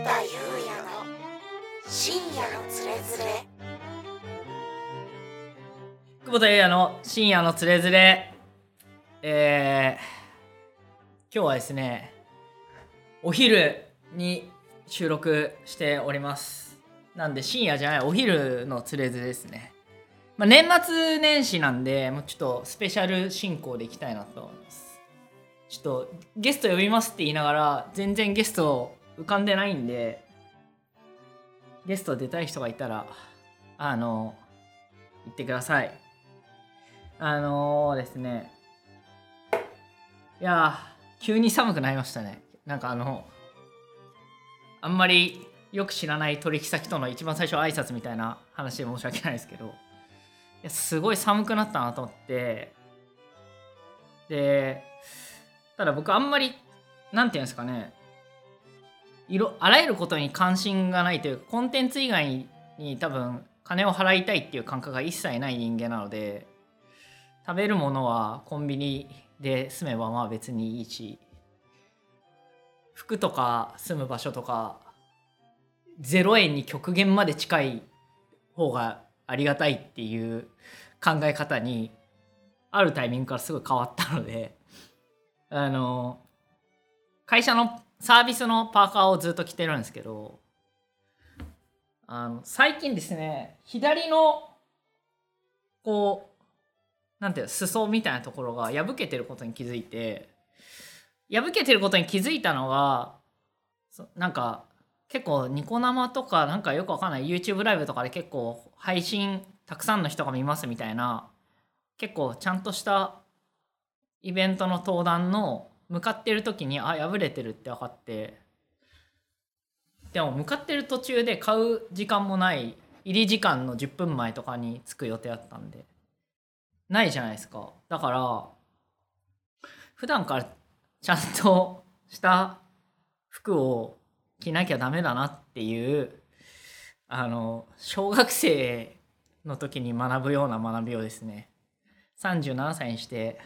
田裕也の深夜のつれづれ。久保田裕也の深夜のつれづれ。えー、今日はですねお昼に収録しております。なんで深夜じゃないお昼のつれづれですね、まあ、年末年始なんでもうちょっとスペシャル進行でいきたいなと思います。ちょっとゲスト呼びますって言いながら全然ゲスト浮かんでないんでゲスト出たい人がいたらあの言ってください。あのー、ですね。いや急に寒くなりましたね。なんかあのあんまりよく知らない取引先との一番最初挨拶みたいな話で申し訳ないですけどいやすごい寒くなったなと思ってでただ僕あんまり何て言うんですかね。色あらゆることに関心がないというかコンテンツ以外に多分金を払いたいっていう感覚が一切ない人間なので食べるものはコンビニで住めばまあ別にいいし服とか住む場所とか0円に極限まで近い方がありがたいっていう考え方にあるタイミングからすごい変わったのであの会社のサービスのパーカーをずっと着てるんですけどあの最近ですね左のこうなんていう裾みたいなところが破けてることに気づいて破けてることに気づいたのがなんか結構ニコ生とかなんかよくわかんない YouTube ライブとかで結構配信たくさんの人が見ますみたいな結構ちゃんとしたイベントの登壇の向かってる時にあ破れてるって分かってでも向かってる途中で買う時間もない入り時間の10分前とかに着く予定だったんでないじゃないですか。だから普段からちゃんとした服を着なきゃダメだなっていうあの小学生の時に学ぶような学びをですね37歳にして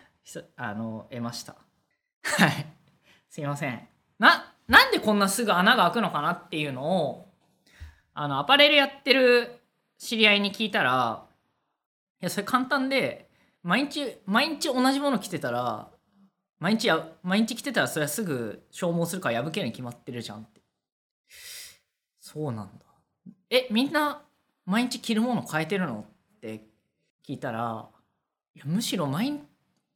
あの得ました。はい。すいません。ななんでこんなすぐ穴が開くのかなっていうのをあのアパレルやってる知り合いに聞いたらいやそれ簡単で毎日毎日同じもの着てたら毎日や毎日着てたらそれはすぐ消耗するから破けるに決まってるじゃんって。そうなんだ。えみんな毎日着るもの変えてるのって聞いたらいやむしろ毎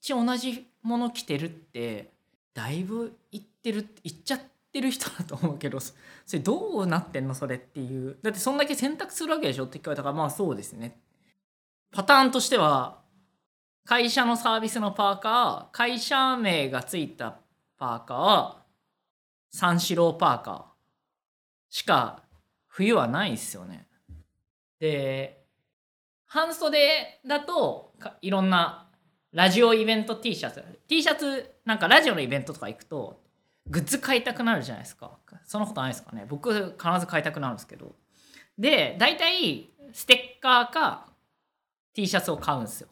日同じもの着てるってだいぶいってるいっちゃってる人だと思うけどそれどうなってんのそれっていう。だってそんだけ選択するわけでしょって聞かれたからまあそうですね。パターンとしては会社のサービスのパーカー会社名がついたパーカー三四郎パーカーしか冬はないですよね。で半袖だといろんなラジオイベント T シャツ。T シャツなんかラジオのイベントとか行くとグッズ買いたくなるじゃないですか。そんなことないですかね。僕必ず買いたくなるんですけど。で大体ステッカーか T シャツを買うんですよ。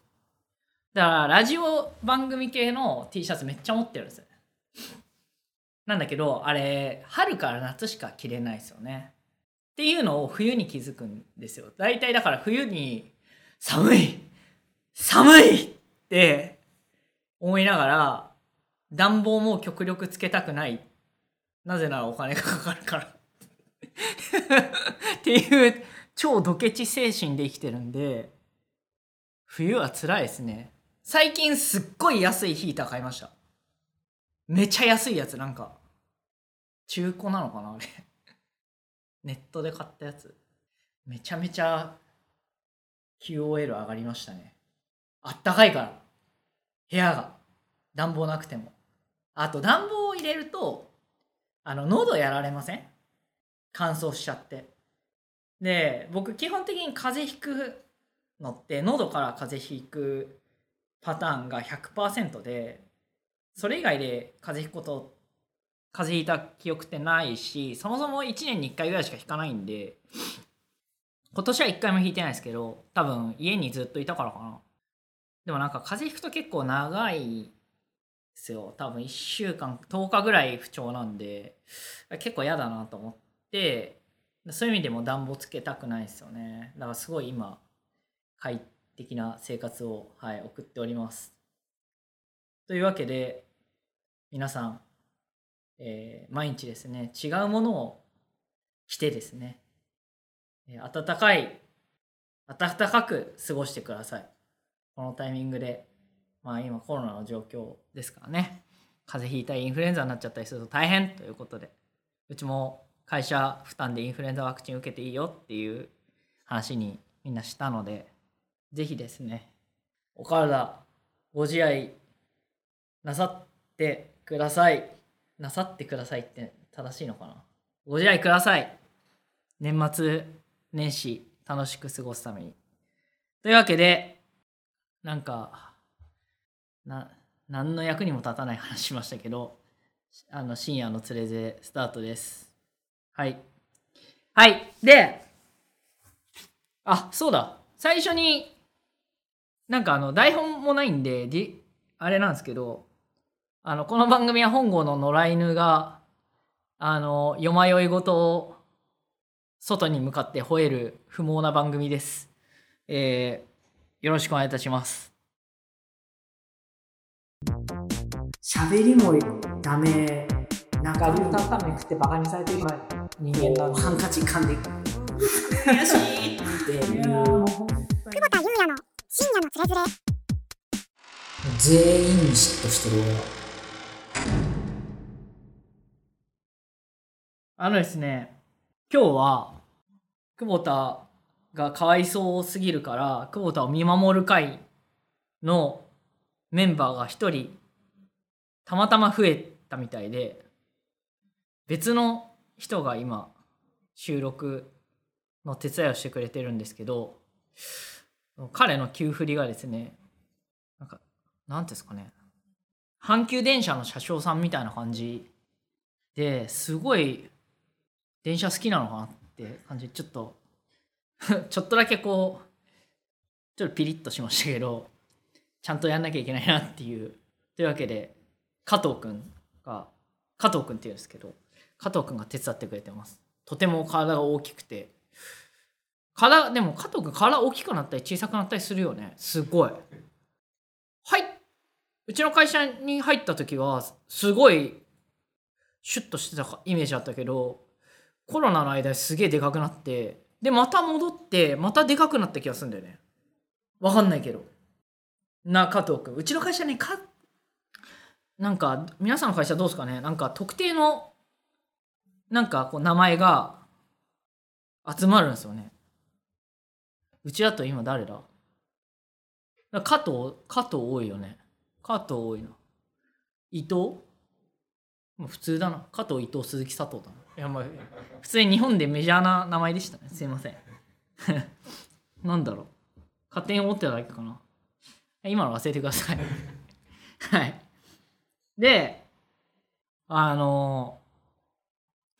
だからラジオ番組系の T シャツめっちゃ持ってるんですよなんだけどあれ春から夏しか着れないですよね。っていうのを冬に気づくんですよ。大体だから冬に寒い寒いって思いながら暖房も極力つけたくない。なぜならお金がかかるから。っていう超ドケチ精神で生きてるんで冬は辛いですね。最近すっごい安いヒーター買いました。めちゃ安いやつなんか。中古なのかなあれ。ネットで買ったやつ。めちゃめちゃ QOL 上がりましたね。あったかいから。部屋が。暖房なくても。あと暖房を入れるとあの喉やられません？乾燥しちゃって。で僕基本的に風邪ひくのって喉から風邪ひくパターンが100%でそれ以外で風邪ひくこと風邪ひいた記憶ってないしそもそも1年に1回ぐらいしか引かないんで今年は1回も引いてないですけど多分家にずっといたからかな。でもなんか風邪ひくと結構長いですよ。多分1週間10日ぐらい不調なんで結構嫌だなと思ってそういう意味でも暖房つけたくないですよね。だからすごい今快適な生活を、はい、送っております。というわけで皆さん、えー毎日ですね違うものを着てですね、暖かい暖かく過ごしてください。このタイミングでまあ今コロナの状況ですからね。風邪ひいたりインフルエンザになっちゃったりすると大変ということでうちも会社負担でインフルエンザワクチン受けていいよっていう話にみんなしたのでぜひですねお体ご自愛なさってください。なさってくださいって正しいのかな？ご自愛ください。年末年始楽しく過ごすために。というわけでなんかな何の役にも立たない話しましたけどあの深夜のつれづれスタートです。はい。はい。であそうだ。最初になんかあの台本もないんであれなんですけどあのこの番組は本郷の野良犬があの夜迷いごとを外に向かって吠える不毛な番組です。えー、よろしくお願いいたします。喋りもダメ。なんかタンタン麺食ってバカにされてる人間なハンカチ噛んで悔し。いって久保田裕也の深夜のつれづれ全員に嫉妬してるあのですね今日は久保田がかわいそうすぎるから久保田を見守る会のメンバーが一人たまたま増えたみたいで別の人が今収録の手伝いをしてくれてるんですけど彼の急振りがですねなんかなんていうんですかね阪急電車の車掌さんみたいな感じですごい電車好きなのかなって感じちょっと ちょっとだけこうちょっとピリッとしましたけどちゃんとやんなきゃいけないなっていう。というわけで加藤くんが加藤くんっていうんですけど加藤くんが手伝ってくれてます。とても体が大きくて。体でも加藤くん体大きくなったり小さくなったりするよね。すごい。はい。うちの会社に入った時はすごいシュッとしてたイメージあったけどコロナの間すげえでかくなってでまた戻ってまたでかくなった気がするんだよね。わかんないけど。な加藤君うちの会社ねかなんか皆さんの会社どうですかね。なんか特定のなんかこう名前が集まるんですよね。うちだと今誰だ？だ加藤加藤多いよね。加藤多いな伊藤？普通だな。加藤伊藤鈴木佐藤だな。やまあ普通に日本でメジャーな名前でしたね。すいません。なんだろう。勝手に思ってただけかな。今の忘れてください。はい。であの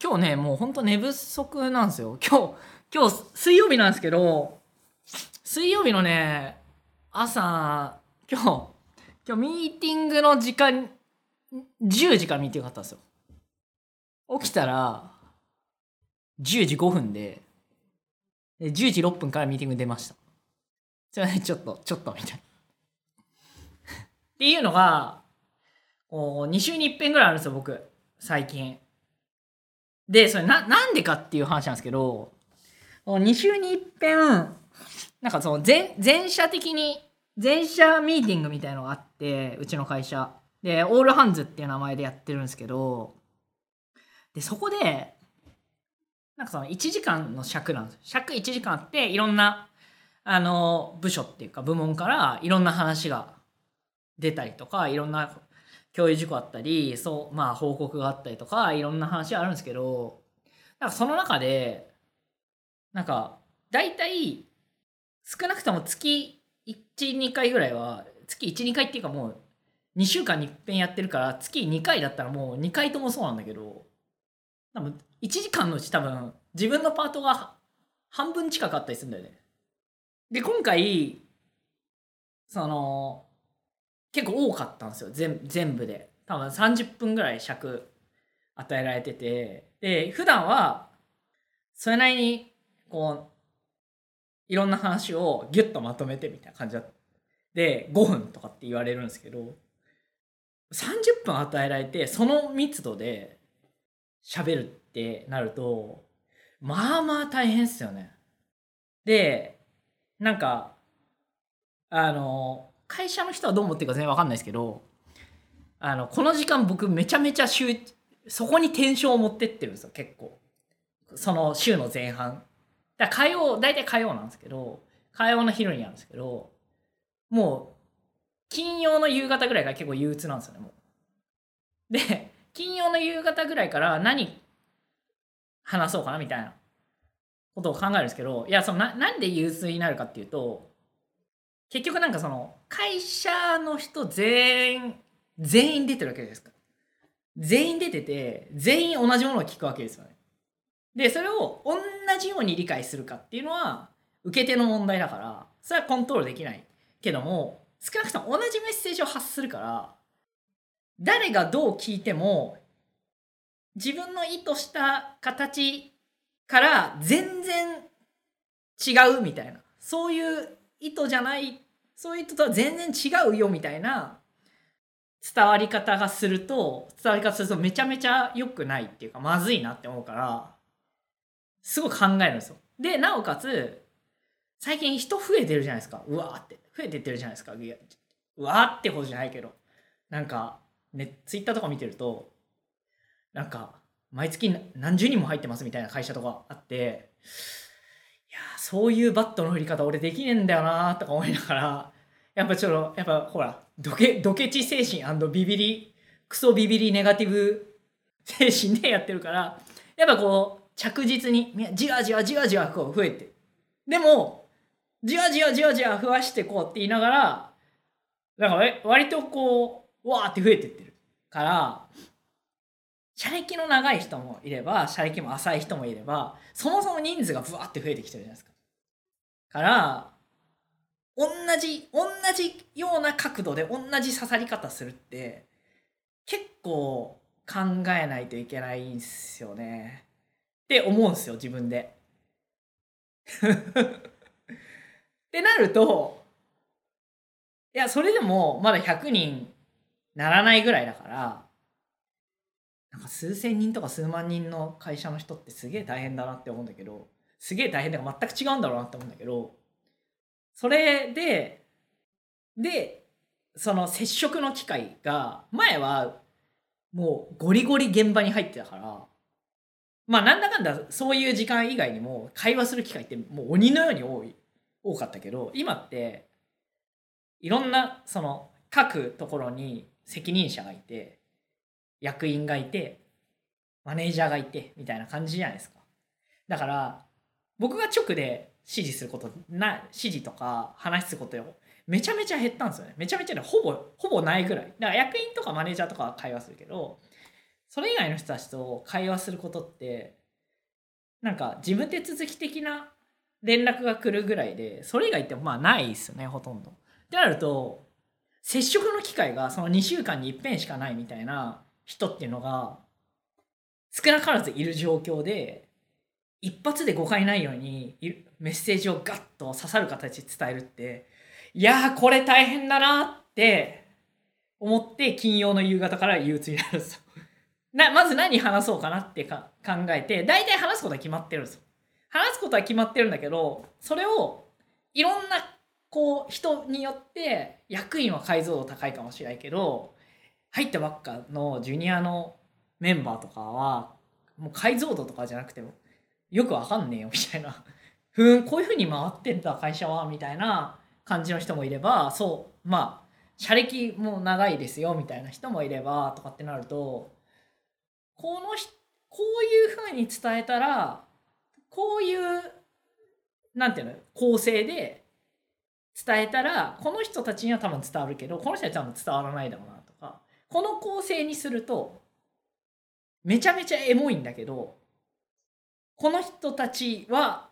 今日ねもうほんと寝不足なんですよ。今日今日水曜日なんですけど水曜日のね朝今日今日ミーティングの時間10時からミーティングがあったんですよ。起きたら10時5分でで10時6分からミーティング出ました。それはねちょっとちょっとみたいな。っていうのがこう2週に1遍ぐらいあるんですよ僕。最近。でそれななんでかっていう話なんですけど2週に1遍なんかその全全社的に全社ミーティングみたいのがあってうちの会社。でオールハンズっていう名前でやってるんですけどでそこでなんかその1時間の尺なんですよ。尺1時間あっていろんなあの部署っていうか部門からいろんな話が出たりとかいろんな共有事項あったりそうまあ報告があったりとかいろんな話あるんですけどなんかその中でなんか大体少なくとも月12回ぐらいは月12回っていうかもう2週間に一遍やってるから月2回だったらもう2回ともそうなんだけど多分1時間のうち多分自分のパートが半分近かったりするんだよね。で今回その結構多かったんですよ。全全部で。多分30分ぐらい尺与えられてて。で普段はそれなりにこういろんな話をギュッとまとめてみたいな感じだで5分とかって言われるんですけど30分与えられてその密度で喋るってなるとまあまあ大変っすよね。でなんかあの会社の人はどう思ってるか全然わかんないですけどあのこの時間僕めちゃめちゃ集そこにテンションを持ってってるんですよ結構。その週の前半。だ火曜大体火曜なんですけど火曜の昼にあるんですけどもう金曜の夕方ぐらいから結構憂鬱なんですよねもう。で金曜の夕方ぐらいから何話そうかなみたいなことを考えるんですけどいやそのななんで憂鬱になるかっていうと結局なんかその会社の人全員全員出てるわけですか。全員出てて全員同じものを聞くわけですよね。でそれを同じように理解するかっていうのは受け手の問題だからそれはコントロールできないけども少なくとも同じメッセージを発するから誰がどう聞いても自分の意図した形から全然違うみたいな。そういう意図じゃないそういう意図とは全然違うよみたいな伝わり方がすると伝わり方するとめちゃめちゃ良くないっていうかまずいなって思うからすごい考えるんですよ。でなおかつ最近人増えてるじゃないですか。うわーって。増えてってるじゃないですか。うわーってことじゃないけど。なんかねツイッターとか見てるとなんか毎月何十人も入ってますみたいな会社とかあっていやそういうバットの振り方俺できねえんだよなとか思いながらやっぱちょっとやっぱほらドケドケチ精神ビビりクソビビりネガティブ精神でやってるからやっぱこう着実にじわじわじわじわこう増えてでもじわじわじわじわ増やしてこうって言いながらなんか割とこうわーって増えてってるから車歴の長い人もいれば車歴も浅い人もいればそもそも人数がブワーって増えてきてるじゃないですか。から同じ同じような角度で同じ刺さり方するって結構考えないといけないんすよねって思うんですよ自分で。ってなるといやそれでもまだ100人ならないぐらいだからなんか数千人とか数万人の会社の人ってすげえ大変だなって思うんだけどすげえ大変だから全く違うんだろうなって思うんだけどそれででその接触の機会が前はもうゴリゴリ現場に入ってたからまあなんだかんだそういう時間以外にも会話する機会ってもう鬼のように多い多かったけど今っていろんなその各ところに責任者がいて役員がいてマネージャーがいてみたいな感じじゃないですか。だから僕が直で指示することな指示とか話すことよ。めちゃめちゃ減ったんですよね。めちゃめちゃねほぼほぼないぐらい。だから役員とかマネージャーとかは会話するけどそれ以外の人たちと会話することってなんか事務手続き的な連絡が来るぐらいでそれ以外ってまあないですよねほとんど。ってなると接触の機会がその2週間に一遍しかないみたいな人っていうのが少なからずいる状況で一発で誤解ないようにメッセージをガッと刺さる形で伝えるっていやこれ大変だなって思って金曜の夕方から憂鬱になるんですよ。なまず何話そうかなってか考えて大体話すことは決まってるんですよ。話すことは決まってるんだけどそれをいろんなこう人によって役員は解像度高いかもしれないけど入ったばっかのジュニアのメンバーとかはもう解像度とかじゃなくてもよくわかんねえよみたいな。ふんこういうふうに回ってんだ会社はみたいな感じの人もいればそうまあ社歴も長いですよみたいな人もいればとかってなるとこのこういうふうに伝えたらこういうなんていうの構成で伝えたらこの人たちには多分伝わるけどこの人たちは多分伝わらないだろうなとかこの構成にするとめちゃめちゃエモいんだけどこの人たちは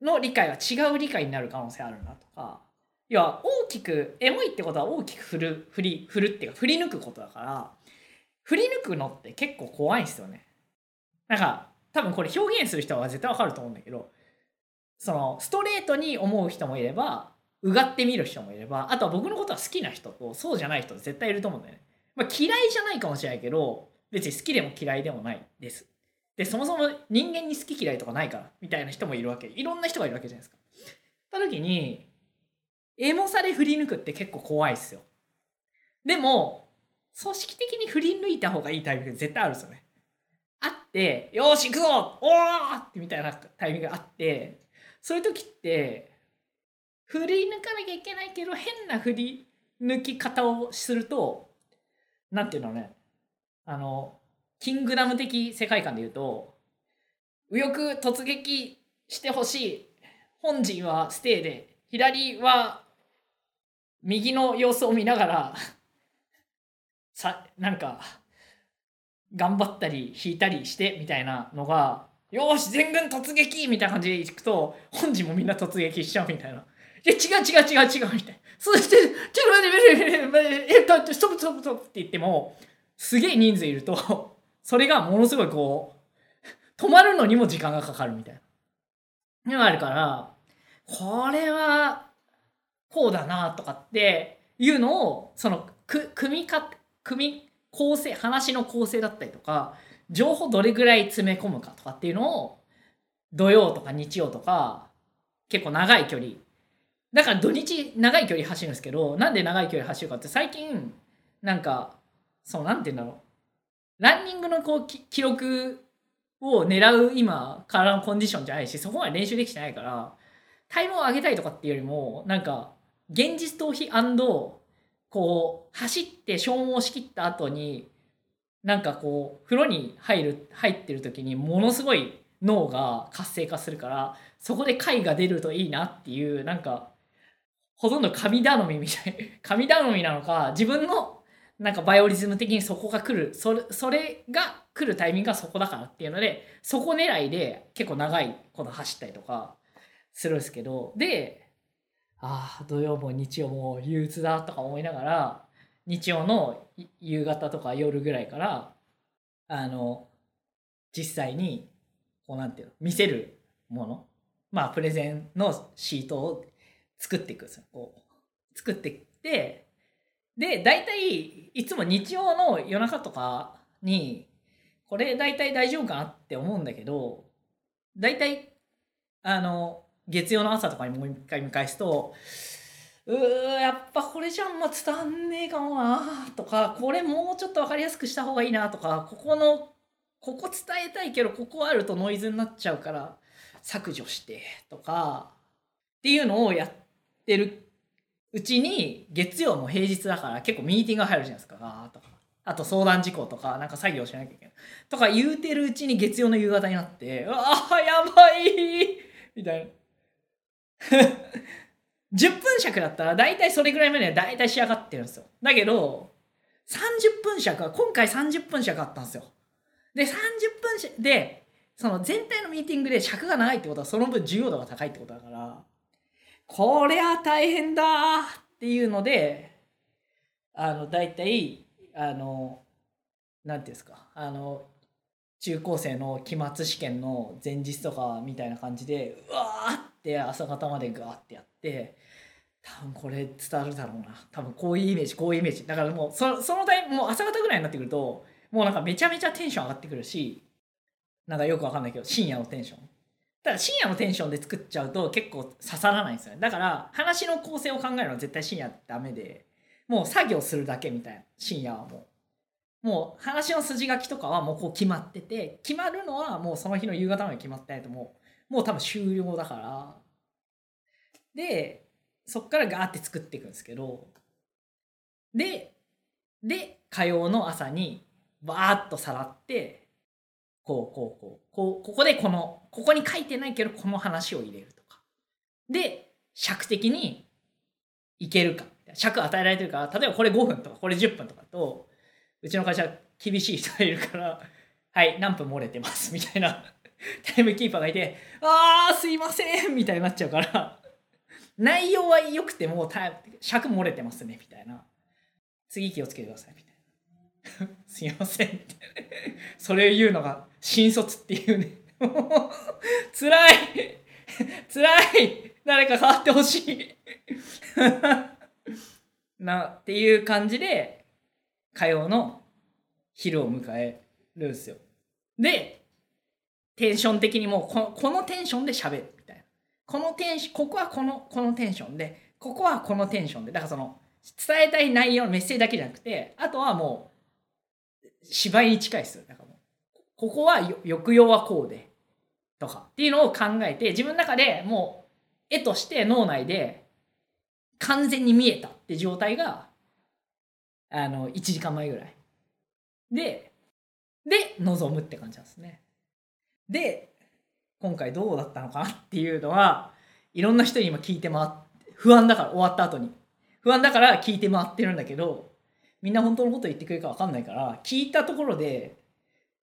の理解は違う理解になる可能性あるなとか要は大きくエモいってことは大きく振る振り振るっていうか振り抜くことだから振り抜くのって結構怖いんですよね。なんか多分これ表現する人は絶対わかると思うんだけどそのストレートに思う人もいればうがって見る人もいればあとは僕のことは好きな人とそうじゃない人絶対いると思うんだよね。まあ、嫌いじゃないかもしれないけど別に好きでも嫌いでもないです。でそもそも人間に好き嫌いとかないからみたいな人もいるわけいろんな人がいるわけじゃないですか。た時にエモさで振り抜くって結構怖いっすよ。でも組織的に振り抜いた方がいいタイミング絶対あるんですよね。あって、よし行くぞおーってみたいなタイミングがあって、そういう時って、振り抜かなきゃいけないけど、変な振り抜き方をすると、なんていうのね、あの、キングダム的世界観で言うと、右翼突撃してほしい。本陣はステイで、左は右の様子を見ながら、さ、なんか、頑張ったり引いたりしてみたいなのが、よし全軍突撃みたいな感じでいくと、本陣もみんな突撃しちゃうみたいな。いや、違う違う違う違うみたいな。そして、ちょっと待って待って待って、えっと、ストップストップストップって言っても、すげえ人数いると、それがものすごいこう、止まるのにも時間がかかるみたいな。のがあるから、これは、こうだなとかっていうのを、その、く、組みか、組み、構成、話の構成だったりとか、情報どれぐらい詰め込むかとかっていうのを、土曜とか日曜とか、結構長い距離。だから土日長い距離走るんですけど、なんで長い距離走るかって最近、なんか、そう、なんて言うんだろう。ランニングのこう記録を狙う今からのコンディションじゃないし、そこまで練習できてないから、タイムを上げたいとかっていうよりも、なんか、現実逃避こう、走って消耗しきった後に、なんかこう、風呂に入る、入ってる時にものすごい脳が活性化するから、そこで回が出るといいなっていう、なんか、ほとんど神頼みみたい。神頼みなのか、自分のなんかバイオリズム的にそこが来る、それそれが来るタイミングがそこだからっていうので、そこ狙いで結構長いこと走ったりとかするんですけど、で、ああ、土曜も日曜も憂鬱だとか思いながら、日曜の夕方とか夜ぐらいから、あの、実際に、こうなんていうの、見せるもの、まあ、プレゼンのシートを作っていくんですよ。こう、作っていって、で、大体、いつも日曜の夜中とかに、これ大体大丈夫かなって思うんだけど、大体、あの、月曜の朝とかにもう一回見返すと、うーやっぱこれじゃあんま伝わんねえかもなとか、これもうちょっと分かりやすくした方がいいなとか、ここの、ここ伝えたいけど、ここあるとノイズになっちゃうから、削除してとか、っていうのをやってるうちに、月曜も平日だから結構ミーティングが入るじゃないですか、ガーとか。あと相談事項とか、なんか作業しなきゃいけない。とか言うてるうちに月曜の夕方になって、うわあ、やばいみたいな。10分尺だったら大体それぐらいまで大体仕上がってるんですよ。だけど、30分尺は、今回30分尺あったんですよ。で、30分で、その全体のミーティングで尺が長いってことはその分重要度が高いってことだから、これは大変だっていうので、あの、大体、あの、なんていうんですか、あの、中高生の期末試験の前日とかみたいな感じで、うわーって朝方までガーってやって、多分これ伝わるだろうな。多分こういうイメージ、こういうイメージ。だからもう、そそのタイム、もう朝方ぐらいになってくると、もうなんかめちゃめちゃテンション上がってくるし、なんかよくわかんないけど、深夜のテンション。ただ深夜のテンションで作っちゃうと結構刺さらないんですよね。だから話の構成を考えるのは絶対深夜ダメで、もう作業するだけみたいな、深夜はもう。もう話の筋書きとかはもうこう決まってて、決まるのはもうその日の夕方まで決まってないともう、もう多分終了だから。で、そっからガーって作っていくんですけど、で、で、火曜の朝にバーッとさらって、こう、こう、こう、こう、ここでこの、ここに書いてないけど、この話を入れるとか。で、尺的にいけるか。尺与えられてるから、例えばこれ5分とか、これ10分とかと、うちの会社厳しい人がいるから、はい、何分漏れてます、みたいな。タイムキーパーがいて、あー、すいません、みたいになっちゃうから、内容は良くても、タイ尺漏れてますね、みたいな。次気をつけてください、みたいな。すいません、みたいな。それを言うのが新卒っていうね。辛い。辛い。誰か変わってほしい。なっていう感じで火曜の昼を迎えるんですよ。でテンション的にもうこのこのテンションで喋るみたいな。このテンシここはこのこのテンションでここはこのテンションで。だからその伝えたい内容のメッセージだけじゃなくてあとはもう芝居に近いですよ。だからもうここは抑揚はこうでとかっていうのを考えて自分の中でもう絵として脳内で完全に見えたって状態があの1時間前ぐらい。でで臨むって感じなんですね。で今回どうだったのかなっていうのはいろんな人に今聞いて回って不安だから終わった後に。不安だから聞いて回ってるんだけどみんな本当のこと言ってくれるか分かんないから聞いたところで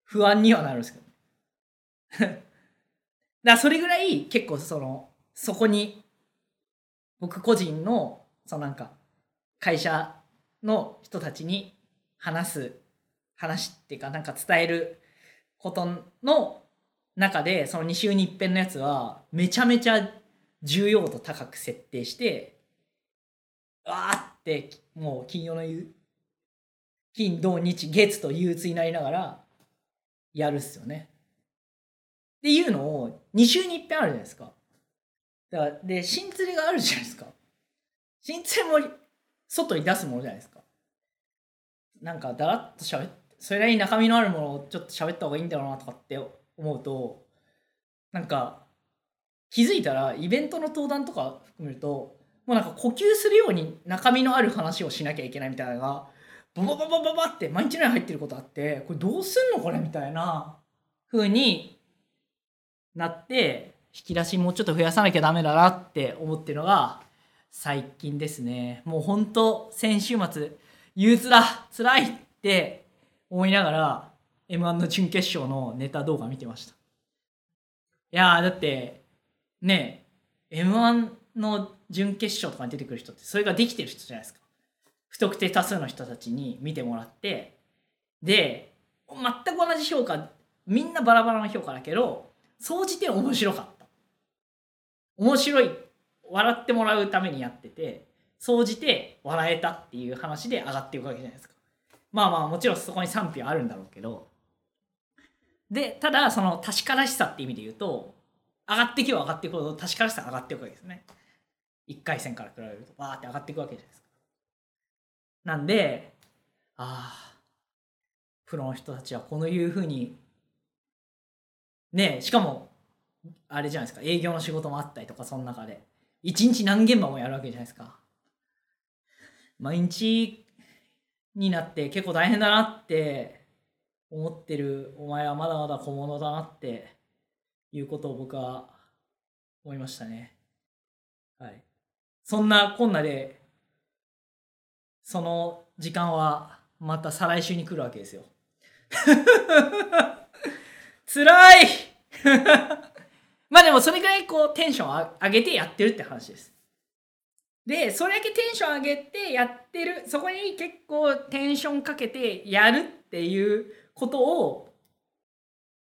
不安にはなるんですけど。だそれぐらい結構そのそこに僕個人のそのなんか会社の人たちに話す話っていうかなんか伝えることの中でその2週に一遍のやつはめちゃめちゃ重要度高く設定してわーってもう金曜の夕金土日月と憂鬱になりながらやるっすよね。っていうのを2週に一遍あるじゃないですか。だからで新連れがあるじゃないですか。新連れも外に出すものじゃないですか。なんかだらっと喋ってそれなりに中身のあるものをちょっと喋った方がいいんだろうなとかって思うとなんか気づいたらイベントの登壇とか含めるともうなんか呼吸するように中身のある話をしなきゃいけないみたいなのがババババババって毎日のように入ってることあってこれどうすんのこれみたいな風になって引き出しもうちょっと増やさなきゃダメだなって思ってるのが最近ですね。もうほんと先週末憂鬱だ辛いって思いながら m 1の準決勝のネタ動画見てました。いやだってね m 1の準決勝とかに出てくる人ってそれができてる人じゃないですか。不特定多数の人たちに見てもらってで全く同じ評価みんなバラバラの評価だけど総じて面白かった。面白い笑ってもらうためにやってて総じて笑えたっていう話で上がっていくわけじゃないですか。まあまあもちろんそこに賛否はあるんだろうけど。でただその確からしさって意味で言うと上がっていけば上がっていくほど確からしさ上がっていくわけですね。1回戦から比べるとバーって上がっていくわけじゃないですか。なんでああプロの人たちはこのいうふうにねしかもあれじゃないですか営業の仕事もあったりとかその中で。一日何現場もやるわけじゃないですか。毎日になって結構大変だなって思ってるお前はまだまだ小物だなっていうことを僕は思いましたね。はい。そんなこんなでその時間はまた再来週に来るわけですよ。辛い！まあでもそれぐらいこうテンション上げてやってるって話です。でそれだけテンション上げてやってるそこに結構テンションかけてやるっていうことを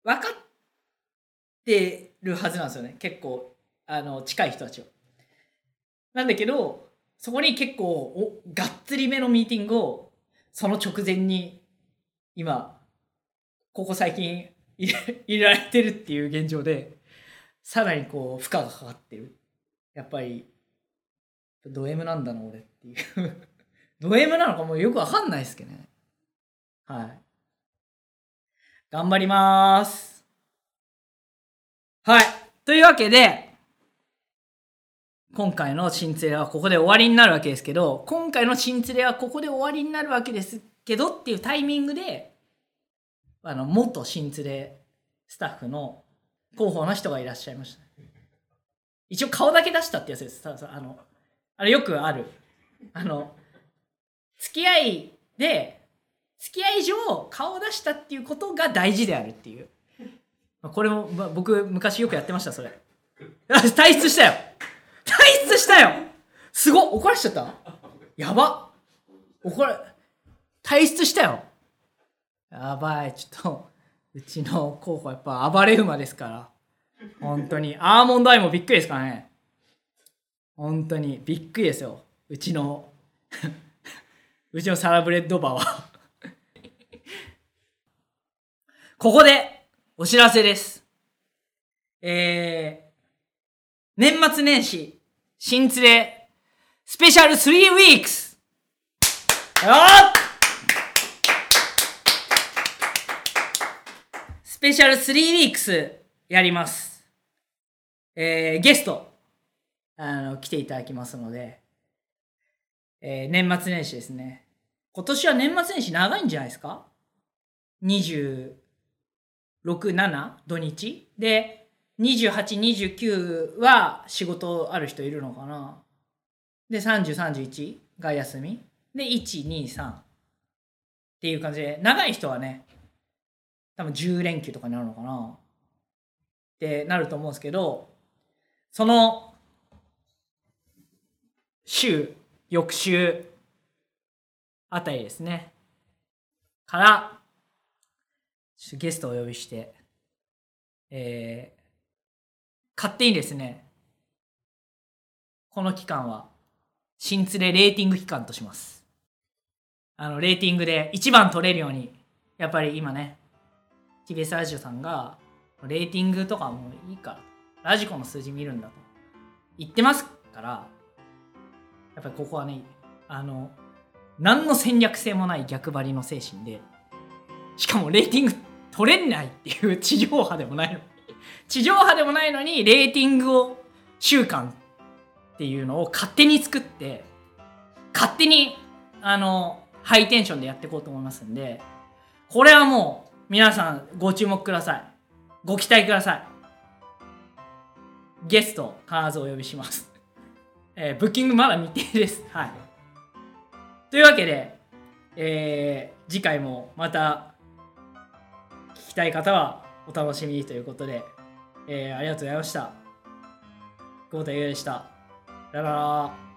分かってるはずなんですよね。結構あの近い人たちは。なんだけどそこに結構おがっつりめのミーティングをその直前に今ここ最近入れ入れられてるっていう現状でさらにこう負荷がかかってる。やっぱりド M なんだな俺っていう。ド M なのかもうよくわかんないですけどね。はい。頑張ります。はい。というわけで今回の新連れはここで終わりになるわけですけど今回の新連れはここで終わりになるわけですけどっていうタイミングであの元新連れスタッフの候補の人がいらっしゃいました。一応顔だけ出したってやつです。ただあのあれよくある。あの付き合いで付き合い上顔を出したっていうことが大事であるっていう。これも、ま、僕昔よくやってましたそれ。退出したよ。退出したよ。すごっ。怒らしちゃった？やば。怒ら退出したよ。やばい。ちょっとうちの候補やっぱ暴れ馬ですから。本当に。アーモンドアイもびっくりですからね。本当に。びっくりですよ。うちの うちのサラブレッドバーは。ここでお知らせです。えー、年末年始新連れスペシャル3ウィークスよスペシャル3ウィークスやります。えーゲスト、あの、来ていただきますので、えー年末年始ですね。今年は年末年始長いんじゃないですか ?26、7土日で、28、29は仕事ある人いるのかな？で、30、31が休み。で、1、2、3。っていう感じで、長い人はね、多分10連休とかになるのかな？ってなると思うんですけど、その週、翌週あたりですね。から、ゲストをお呼びして、えー、勝手にですね、この期間は、新連れレーティング期間とします。あの、レーティングで1番取れるように、やっぱり今ね、TBS ラジオさんが、レーティングとかもういいから、ラジコの数字見るんだと。言ってますから、やっぱりここはね、あの、何の戦略性もない逆張りの精神で、しかもレーティング取れないっていう地上波でもないの、地上波でもないのに、レーティングを週間っていうのを勝手に作って、勝手に、あの、ハイテンションでやっていこうと思いますんで、これはもう皆さんご注目ください。ご期待ください。ゲスト必ずお呼びします。えーブッキングまだ未定です。はい。というわけで、えー次回もまた聞きたい方はお楽しみにということで、えーありがとうございました。久保田優でした。さよなら。